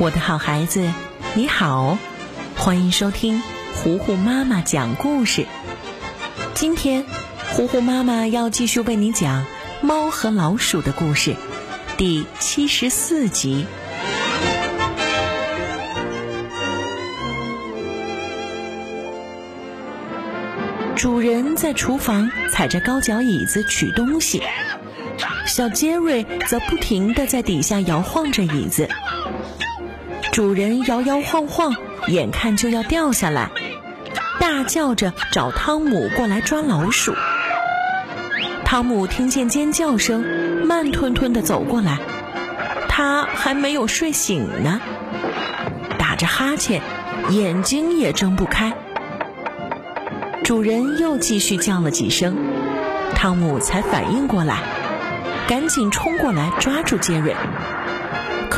我的好孩子，你好，欢迎收听糊糊妈妈讲故事。今天，糊糊妈妈要继续为你讲猫和老鼠的故事，第七十四集。主人在厨房踩着高脚椅子取东西，小杰瑞则不停地在底下摇晃着椅子。主人摇摇晃晃，眼看就要掉下来，大叫着找汤姆过来抓老鼠。汤姆听见尖叫声，慢吞吞地走过来，他还没有睡醒呢，打着哈欠，眼睛也睁不开。主人又继续叫了几声，汤姆才反应过来，赶紧冲过来抓住杰瑞。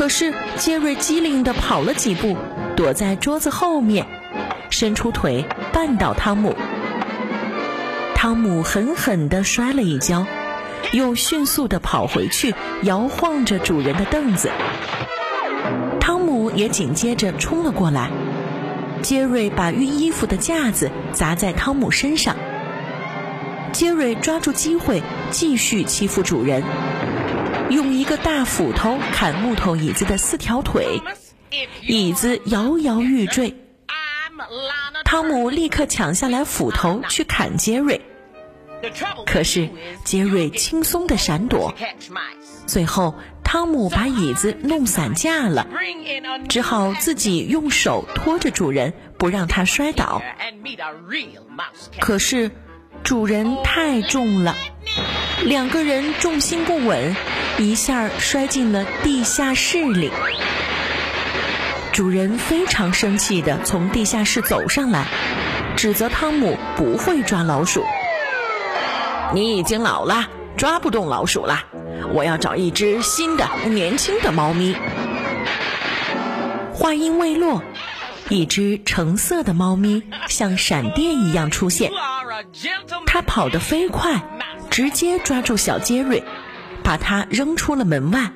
可是杰瑞机灵地跑了几步，躲在桌子后面，伸出腿绊倒汤姆。汤姆狠狠地摔了一跤，又迅速地跑回去，摇晃着主人的凳子。汤姆也紧接着冲了过来。杰瑞把熨衣服的架子砸在汤姆身上。杰瑞抓住机会继续欺负主人。用一个大斧头砍木头椅子的四条腿，椅子摇摇欲坠。汤姆立刻抢下来斧头去砍杰瑞，可是杰瑞轻松的闪躲。最后，汤姆把椅子弄散架了，只好自己用手托着主人，不让他摔倒。可是，主人太重了，两个人重心不稳。一下摔进了地下室里，主人非常生气的从地下室走上来，指责汤姆不会抓老鼠。你已经老了，抓不动老鼠了。我要找一只新的、年轻的猫咪。话音未落，一只橙色的猫咪像闪电一样出现，它跑得飞快，直接抓住小杰瑞。把他扔出了门外，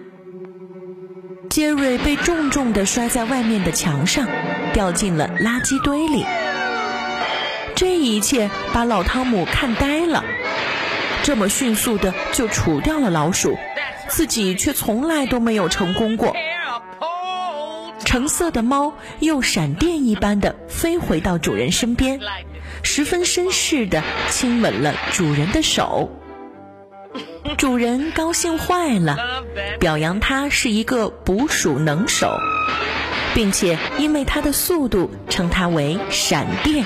杰瑞被重重的摔在外面的墙上，掉进了垃圾堆里。这一切把老汤姆看呆了，这么迅速的就除掉了老鼠，自己却从来都没有成功过。橙色的猫又闪电一般的飞回到主人身边，十分绅士的亲吻了主人的手。主人高兴坏了，表扬他是一个捕鼠能手，并且因为他的速度称他为闪电。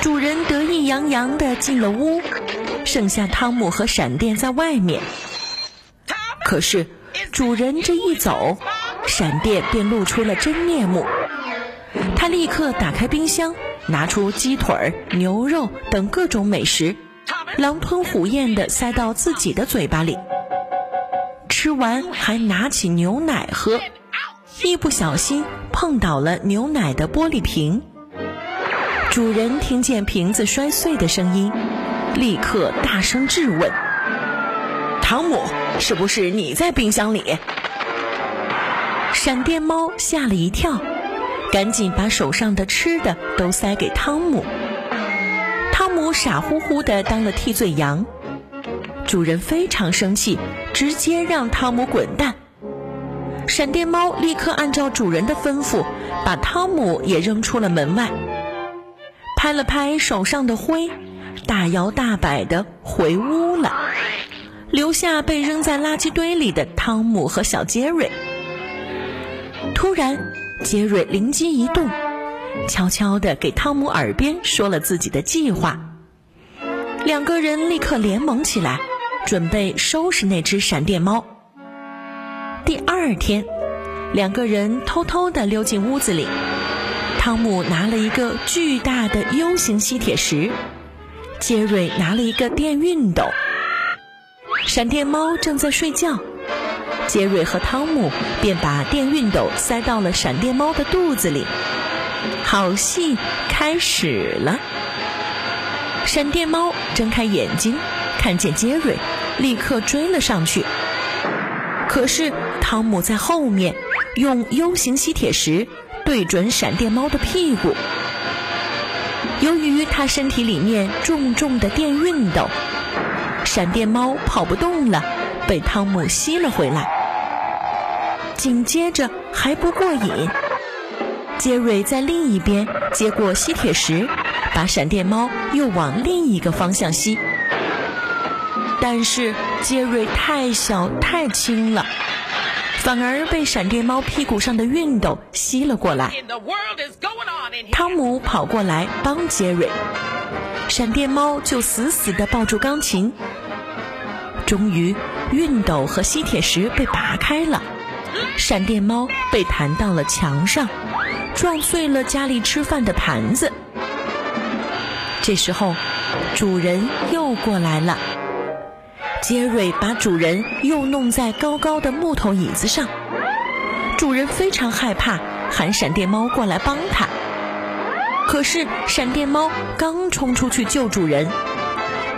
主人得意洋洋地进了屋，剩下汤姆和闪电在外面。可是主人这一走，闪电便露出了真面目。他立刻打开冰箱，拿出鸡腿、牛肉等各种美食。狼吞虎咽地塞到自己的嘴巴里，吃完还拿起牛奶喝，一不小心碰倒了牛奶的玻璃瓶。主人听见瓶子摔碎的声音，立刻大声质问：“汤姆，是不是你在冰箱里？”闪电猫吓了一跳，赶紧把手上的吃的都塞给汤姆。傻乎乎的当了替罪羊，主人非常生气，直接让汤姆滚蛋。闪电猫立刻按照主人的吩咐，把汤姆也扔出了门外，拍了拍手上的灰，大摇大摆的回屋了，留下被扔在垃圾堆里的汤姆和小杰瑞。突然，杰瑞灵机一动。悄悄地给汤姆耳边说了自己的计划，两个人立刻联盟起来，准备收拾那只闪电猫。第二天，两个人偷偷地溜进屋子里，汤姆拿了一个巨大的 U 型吸铁石，杰瑞拿了一个电熨斗，闪电猫正在睡觉，杰瑞和汤姆便把电熨斗塞到了闪电猫的肚子里。好戏开始了！闪电猫睁开眼睛，看见杰瑞，立刻追了上去。可是汤姆在后面，用 U 型吸铁石对准闪电猫的屁股。由于它身体里面重重的电熨斗，闪电猫跑不动了，被汤姆吸了回来。紧接着还不过瘾，杰瑞在另一边接过吸铁石，把闪电猫又往另一个方向吸。但是杰瑞太小太轻了，反而被闪电猫屁股上的熨斗吸了过来。汤姆跑过来帮杰瑞，闪电猫就死死地抱住钢琴。终于，熨斗和吸铁石被拔开了，闪电猫被弹到了墙上，撞碎了家里吃饭的盘子。这时候，主人又过来了。杰瑞把主人又弄在高高的木头椅子上，主人非常害怕，喊闪电猫过来帮他。可是闪电猫刚冲出去救主人，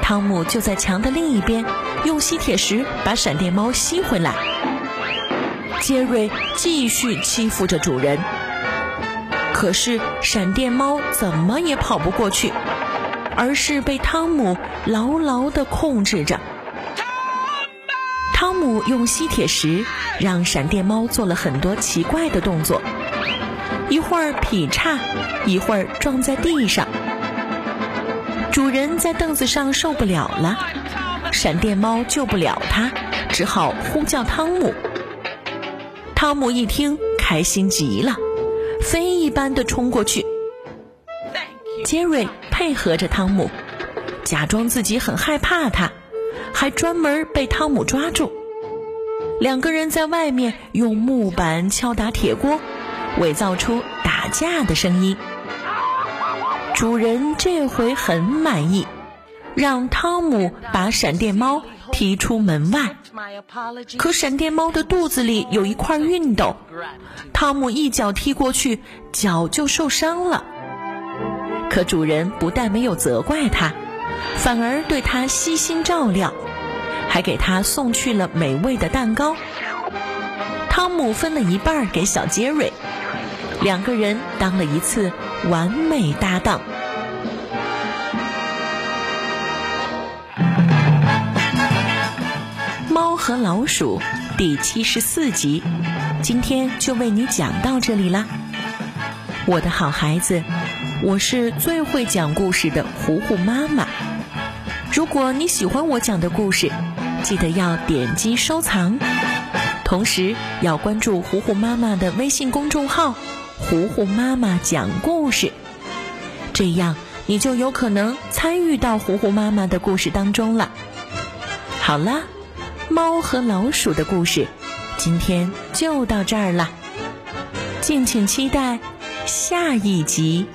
汤姆就在墙的另一边用吸铁石把闪电猫吸回来。杰瑞继续欺负着主人，可是闪电猫怎么也跑不过去，而是被汤姆牢牢地控制着。汤姆用吸铁石让闪电猫做了很多奇怪的动作。一会儿劈叉，一会儿撞在地上。主人在凳子上受不了了，闪电猫救不了他，只好呼叫汤姆。汤姆一听，开心极了，飞一般的冲过去。杰瑞配合着汤姆，假装自己很害怕他，还专门被汤姆抓住。两个人在外面用木板敲打铁锅。伪造出打架的声音。主人这回很满意，让汤姆把闪电猫踢出门外。可闪电猫的肚子里有一块熨斗，汤姆一脚踢过去，脚就受伤了。可主人不但没有责怪他，反而对他悉心照料，还给他送去了美味的蛋糕。汤姆分了一半给小杰瑞。两个人当了一次完美搭档。猫和老鼠第七十四集，今天就为你讲到这里啦，我的好孩子，我是最会讲故事的糊糊妈妈。如果你喜欢我讲的故事，记得要点击收藏，同时要关注糊糊妈妈的微信公众号。糊糊妈妈讲故事，这样你就有可能参与到糊糊妈妈的故事当中了。好了，猫和老鼠的故事今天就到这儿了，敬请期待下一集。